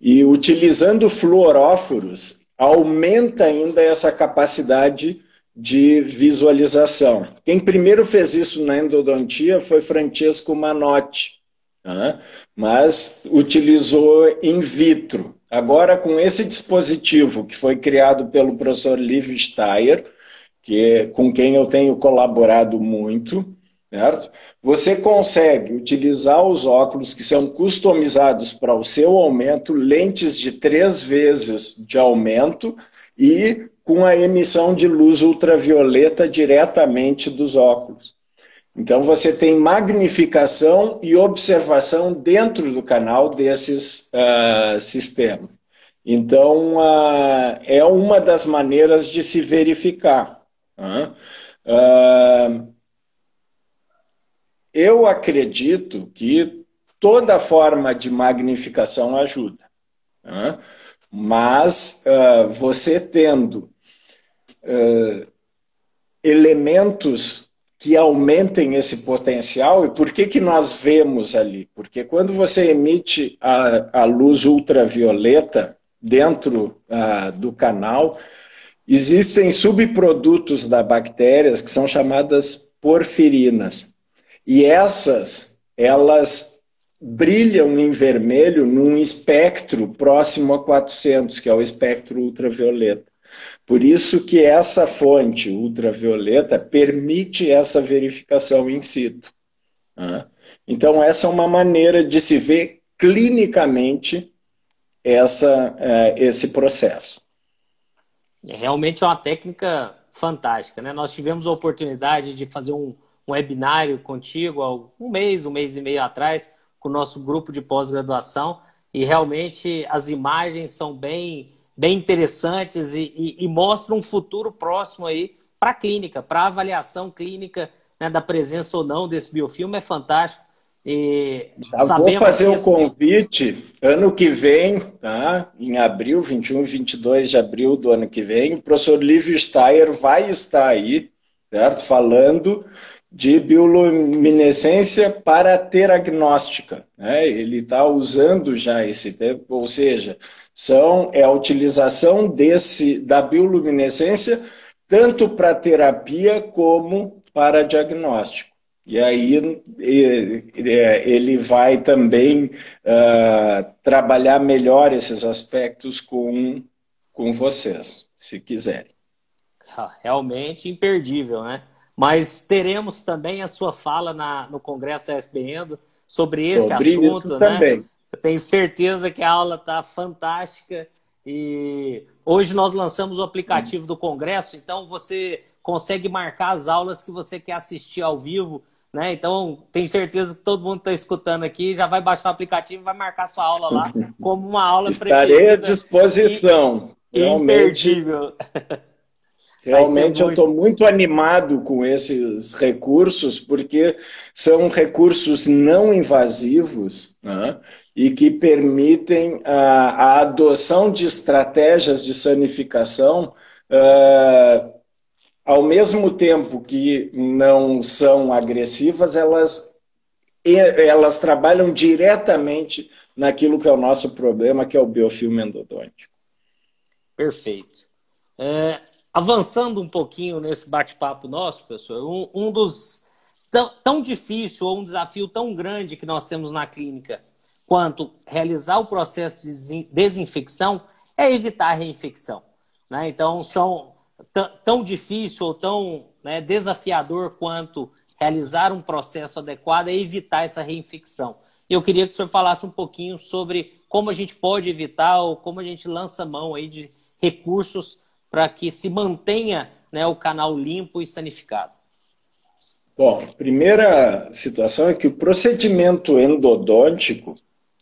E utilizando fluoróforos, aumenta ainda essa capacidade de visualização. Quem primeiro fez isso na endodontia foi Francesco Manotti, né? mas utilizou in vitro. Agora, com esse dispositivo que foi criado pelo professor Liv Steyer, que com quem eu tenho colaborado muito, certo? Você consegue utilizar os óculos que são customizados para o seu aumento, lentes de três vezes de aumento e com a emissão de luz ultravioleta diretamente dos óculos. Então você tem magnificação e observação dentro do canal desses uh, sistemas. Então uh, é uma das maneiras de se verificar. Uh, eu acredito que toda forma de magnificação ajuda. Uh, mas uh, você tendo elementos que aumentem esse potencial, e por que, que nós vemos ali? Porque quando você emite a, a luz ultravioleta dentro do canal, Existem subprodutos da bactérias que são chamadas porfirinas. E essas, elas brilham em vermelho num espectro próximo a 400, que é o espectro ultravioleta. Por isso que essa fonte ultravioleta permite essa verificação in situ. Né? Então, essa é uma maneira de se ver clinicamente essa, eh, esse processo. É realmente é uma técnica fantástica, né? Nós tivemos a oportunidade de fazer um, um webinário contigo há um mês, um mês e meio atrás, com o nosso grupo de pós-graduação, e realmente as imagens são bem, bem interessantes e, e, e mostram um futuro próximo aí para a clínica, para a avaliação clínica né, da presença ou não desse biofilme é fantástico. E Já vou fazer o convite ano que vem, tá? em abril, 21 e 22 de abril do ano que vem, o professor Lívio Steyer vai estar aí, certo? Falando de bioluminescência para teragnóstica. Né? Ele está usando já esse tempo, ou seja, são, é a utilização desse, da bioluminescência tanto para terapia como para diagnóstico. E aí ele vai também uh, trabalhar melhor esses aspectos com, com vocês, se quiserem. Ah, realmente imperdível, né? Mas teremos também a sua fala na, no Congresso da SBN sobre esse sobre assunto, né? Também. Eu tenho certeza que a aula está fantástica e hoje nós lançamos o aplicativo do Congresso, então você consegue marcar as aulas que você quer assistir ao vivo né? Então, tenho certeza que todo mundo está escutando aqui já vai baixar o aplicativo e vai marcar sua aula lá como uma aula Estarei à disposição. E, imperdível. Realmente eu estou muito animado com esses recursos, porque são recursos não invasivos né? e que permitem a, a, adoção de estratégias de sanificação uh, ao mesmo tempo que não são agressivas, elas, elas trabalham diretamente naquilo que é o nosso problema, que é o biofilme endodôntico. Perfeito. É, avançando um pouquinho nesse bate-papo nosso, professor, um, um dos tão, tão difícil ou um desafio tão grande que nós temos na clínica quanto realizar o processo de desinfecção é evitar a reinfecção. Né? Então, são tão difícil ou tão né, desafiador quanto realizar um processo adequado é evitar essa reinfecção. Eu queria que o senhor falasse um pouquinho sobre como a gente pode evitar ou como a gente lança mão aí de recursos para que se mantenha né, o canal limpo e sanificado. Bom, primeira situação é que o procedimento endodôntico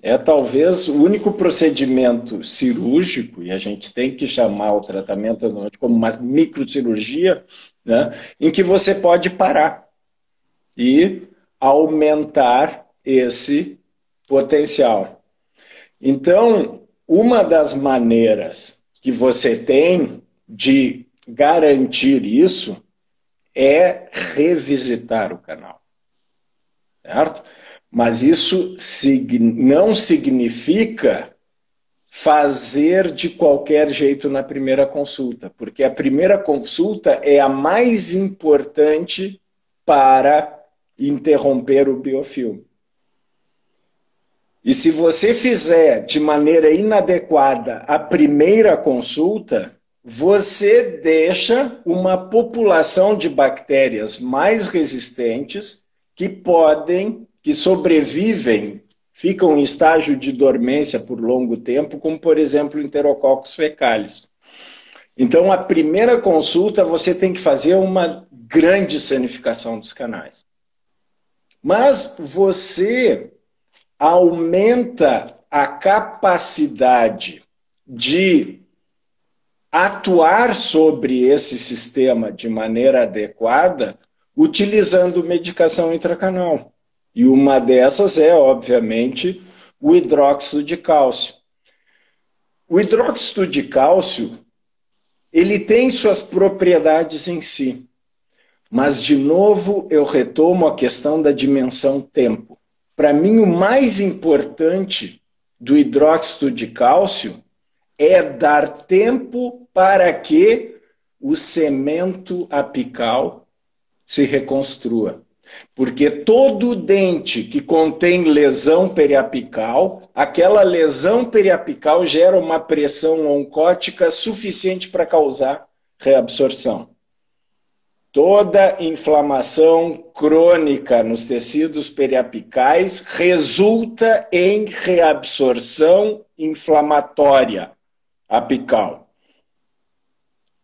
é talvez o único procedimento cirúrgico, e a gente tem que chamar o tratamento como uma microcirurgia, né, em que você pode parar e aumentar esse potencial. Então, uma das maneiras que você tem de garantir isso é revisitar o canal. Certo? Mas isso não significa fazer de qualquer jeito na primeira consulta, porque a primeira consulta é a mais importante para interromper o biofilme. E se você fizer de maneira inadequada a primeira consulta, você deixa uma população de bactérias mais resistentes que podem que sobrevivem, ficam em estágio de dormência por longo tempo, como por exemplo o Enterococcus fecalis. Então, a primeira consulta você tem que fazer uma grande sanificação dos canais. Mas você aumenta a capacidade de atuar sobre esse sistema de maneira adequada utilizando medicação intracanal. E uma dessas é, obviamente, o hidróxido de cálcio. O hidróxido de cálcio, ele tem suas propriedades em si. Mas, de novo, eu retomo a questão da dimensão tempo. Para mim, o mais importante do hidróxido de cálcio é dar tempo para que o cemento apical se reconstrua. Porque todo dente que contém lesão periapical, aquela lesão periapical gera uma pressão oncótica suficiente para causar reabsorção. Toda inflamação crônica nos tecidos periapicais resulta em reabsorção inflamatória apical.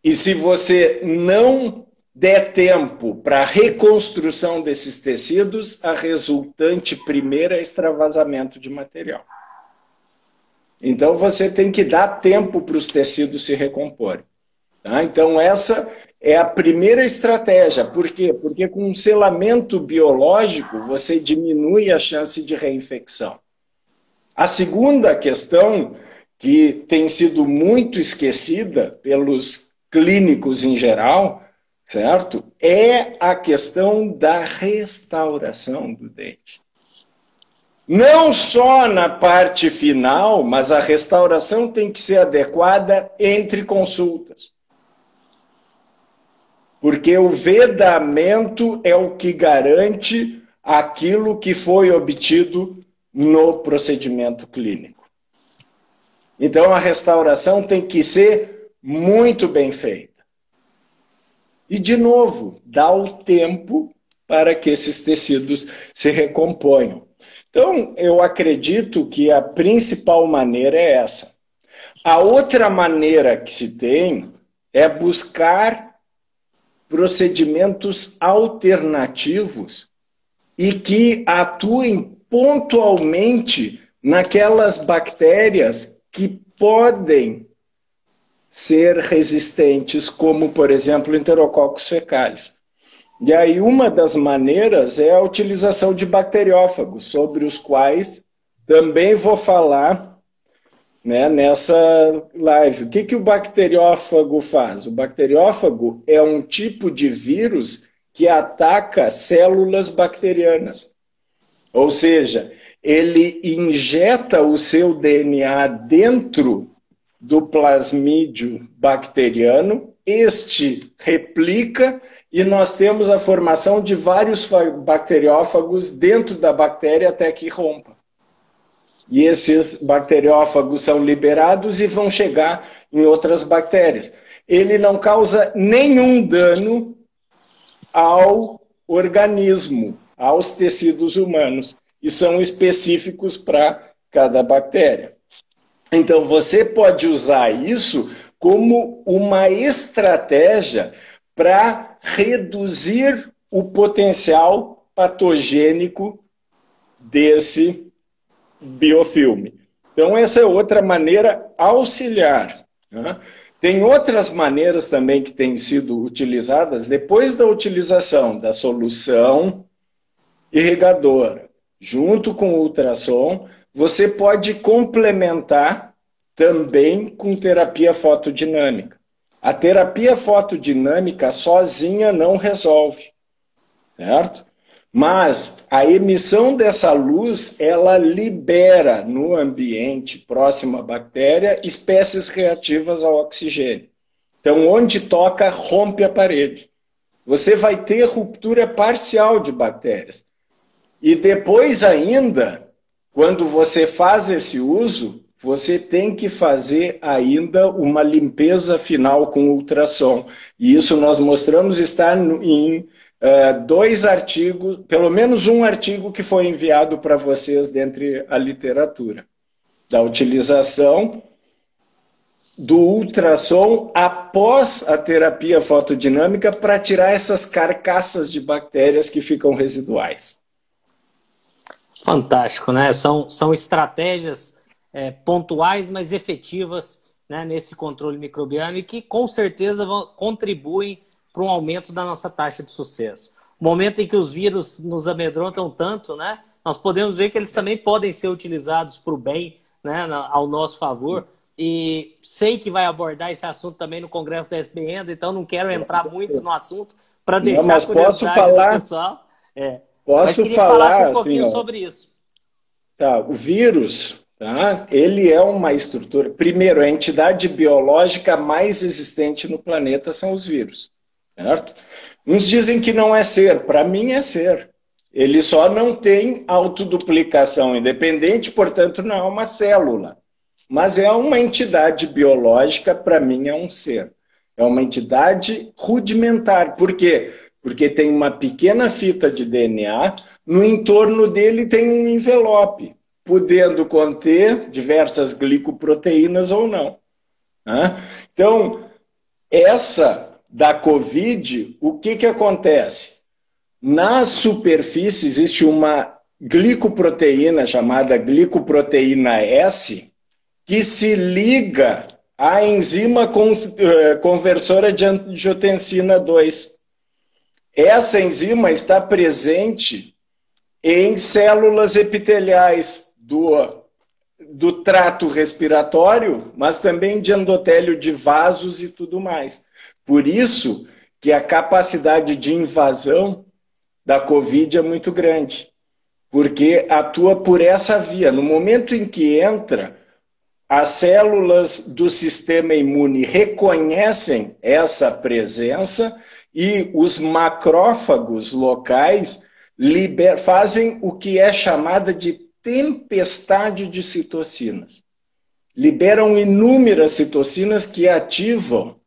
E se você não der tempo para a reconstrução desses tecidos, a resultante primeira é extravasamento de material. Então você tem que dar tempo para os tecidos se recomporem. Tá? Então essa é a primeira estratégia. Por quê? Porque com um selamento biológico você diminui a chance de reinfecção. A segunda questão, que tem sido muito esquecida pelos clínicos em geral, certo? É a questão da restauração do dente. Não só na parte final, mas a restauração tem que ser adequada entre consultas. Porque o vedamento é o que garante aquilo que foi obtido no procedimento clínico. Então a restauração tem que ser muito bem feita. E, de novo, dá o tempo para que esses tecidos se recomponham. Então, eu acredito que a principal maneira é essa. A outra maneira que se tem é buscar procedimentos alternativos e que atuem pontualmente naquelas bactérias que podem ser resistentes, como, por exemplo, enterococcus fecalis. E aí, uma das maneiras é a utilização de bacteriófagos, sobre os quais também vou falar né, nessa live. O que, que o bacteriófago faz? O bacteriófago é um tipo de vírus que ataca células bacterianas. Ou seja, ele injeta o seu DNA dentro do plasmídio bacteriano, este replica e nós temos a formação de vários bacteriófagos dentro da bactéria até que rompa. E esses bacteriófagos são liberados e vão chegar em outras bactérias. Ele não causa nenhum dano ao organismo, aos tecidos humanos, e são específicos para cada bactéria. Então, você pode usar isso como uma estratégia para reduzir o potencial patogênico desse biofilme. Então, essa é outra maneira auxiliar. Né? Tem outras maneiras também que têm sido utilizadas depois da utilização da solução irrigadora, junto com o ultrassom, você pode complementar também com terapia fotodinâmica. A terapia fotodinâmica sozinha não resolve, certo? Mas a emissão dessa luz, ela libera no ambiente próximo à bactéria espécies reativas ao oxigênio. Então, onde toca, rompe a parede. Você vai ter ruptura parcial de bactérias. E depois ainda, quando você faz esse uso, você tem que fazer ainda uma limpeza final com ultrassom. E isso nós mostramos estar em uh, dois artigos, pelo menos um artigo que foi enviado para vocês dentre a literatura, da utilização do ultrassom após a terapia fotodinâmica para tirar essas carcaças de bactérias que ficam residuais. Fantástico, né? São, são estratégias é, pontuais, mas efetivas né, nesse controle microbiano e que com certeza vão, contribuem para um aumento da nossa taxa de sucesso. O momento em que os vírus nos amedrontam tanto, né, nós podemos ver que eles também podem ser utilizados para o bem, né, ao nosso favor. E sei que vai abordar esse assunto também no Congresso da SBN, então não quero entrar muito no assunto para deixar não, mas posso falar, pessoal. É. Posso mas queria falar, falar um pouquinho assim, sobre isso. Tá, o vírus, tá? Ele é uma estrutura. Primeiro, a entidade biológica mais existente no planeta são os vírus, certo? Uns dizem que não é ser, para mim é ser. Ele só não tem autoduplicação independente, portanto, não é uma célula. Mas é uma entidade biológica, para mim é um ser. É uma entidade rudimentar. Por quê? Porque tem uma pequena fita de DNA, no entorno dele tem um envelope, podendo conter diversas glicoproteínas ou não. Então, essa da Covid, o que, que acontece? Na superfície existe uma glicoproteína chamada glicoproteína S, que se liga a enzima eh, conversora de angiotensina 2. Essa enzima está presente em células epiteliais do, do trato respiratório, mas também de endotélio de vasos e tudo mais. Por isso que a capacidade de invasão da Covid é muito grande, porque atua por essa via. No momento em que entra, as células do sistema imune reconhecem essa presença e os macrófagos locais liber, fazem o que é chamada de tempestade de citocinas. Liberam inúmeras citocinas que ativam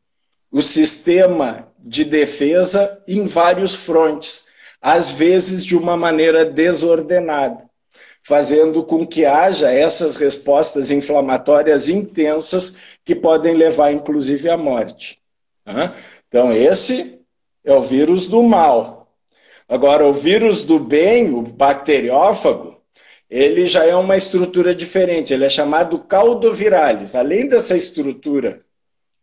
o sistema de defesa em vários frontes, às vezes de uma maneira desordenada, fazendo com que haja essas respostas inflamatórias intensas que podem levar inclusive à morte. Então, esse é o vírus do mal, Agora, o vírus do bem, o bacteriófago, ele já é uma estrutura diferente, ele é chamado caldoviralis. Além dessa estrutura,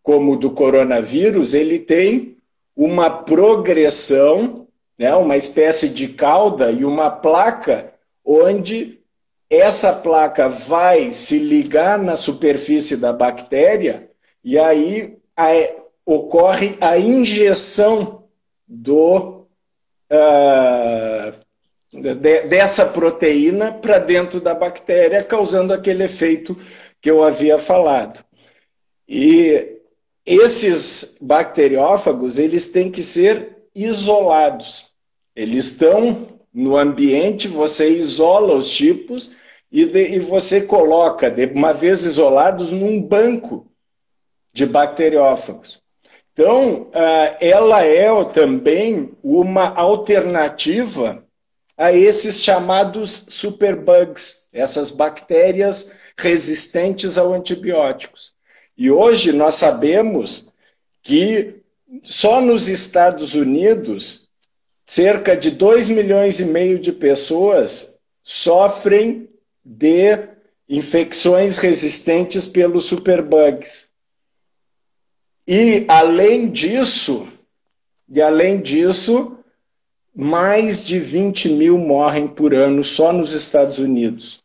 como do coronavírus, ele tem uma progressão, né, uma espécie de cauda e uma placa onde essa placa vai se ligar na superfície da bactéria e aí a, ocorre a injeção do uh, de, dessa proteína para dentro da bactéria, causando aquele efeito que eu havia falado. E esses bacteriófagos, eles têm que ser isolados. Eles estão no ambiente, você isola os tipos e, de, e você coloca, de, uma vez isolados, num banco de bacteriófagos. Então, ah, ela é também uma alternativa a esses chamados superbugs, essas bactérias resistentes ao antibióticos. E hoje nós sabemos que só nos Estados Unidos, cerca de 2 milhões e meio de pessoas sofrem de infecções resistentes pelos superbugs. E além disso, e além disso, mais de 20 mil morrem por ano só nos Estados Unidos.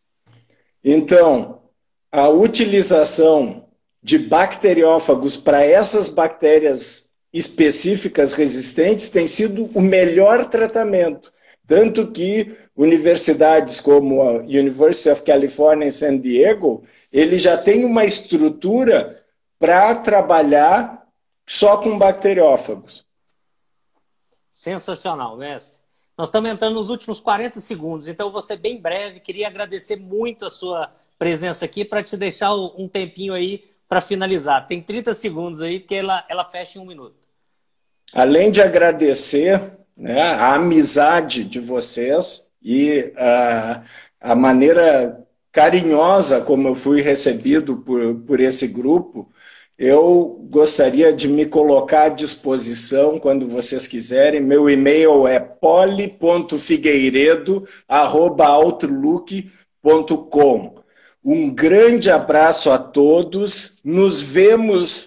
Então, a utilização de bacteriófagos para essas bactérias específicas resistentes tem sido o melhor tratamento. Tanto que universidades como a University of California em San Diego, ele já tem uma estrutura para trabalhar só com bacteriófagos. Sensacional, mestre. Nós estamos entrando nos últimos 40 segundos, então vou ser bem breve. Queria agradecer muito a sua presença aqui para te deixar um tempinho aí para finalizar. Tem 30 segundos aí, porque ela, ela fecha em um minuto. Além de agradecer né, a amizade de vocês e uh, a maneira carinhosa como eu fui recebido por, por esse grupo, eu gostaria de me colocar à disposição quando vocês quiserem. Meu e-mail é poli.figueiredo.outlook.com. Um grande abraço a todos. Nos vemos